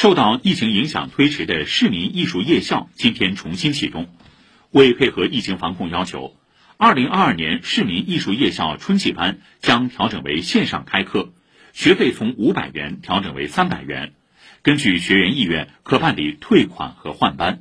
受到疫情影响推迟的市民艺术夜校今天重新启动。为配合疫情防控要求二零二二年市民艺术夜校春季班将调整为线上开课学费从五百元调整为三百元。根据学员意愿可办理退款和换班。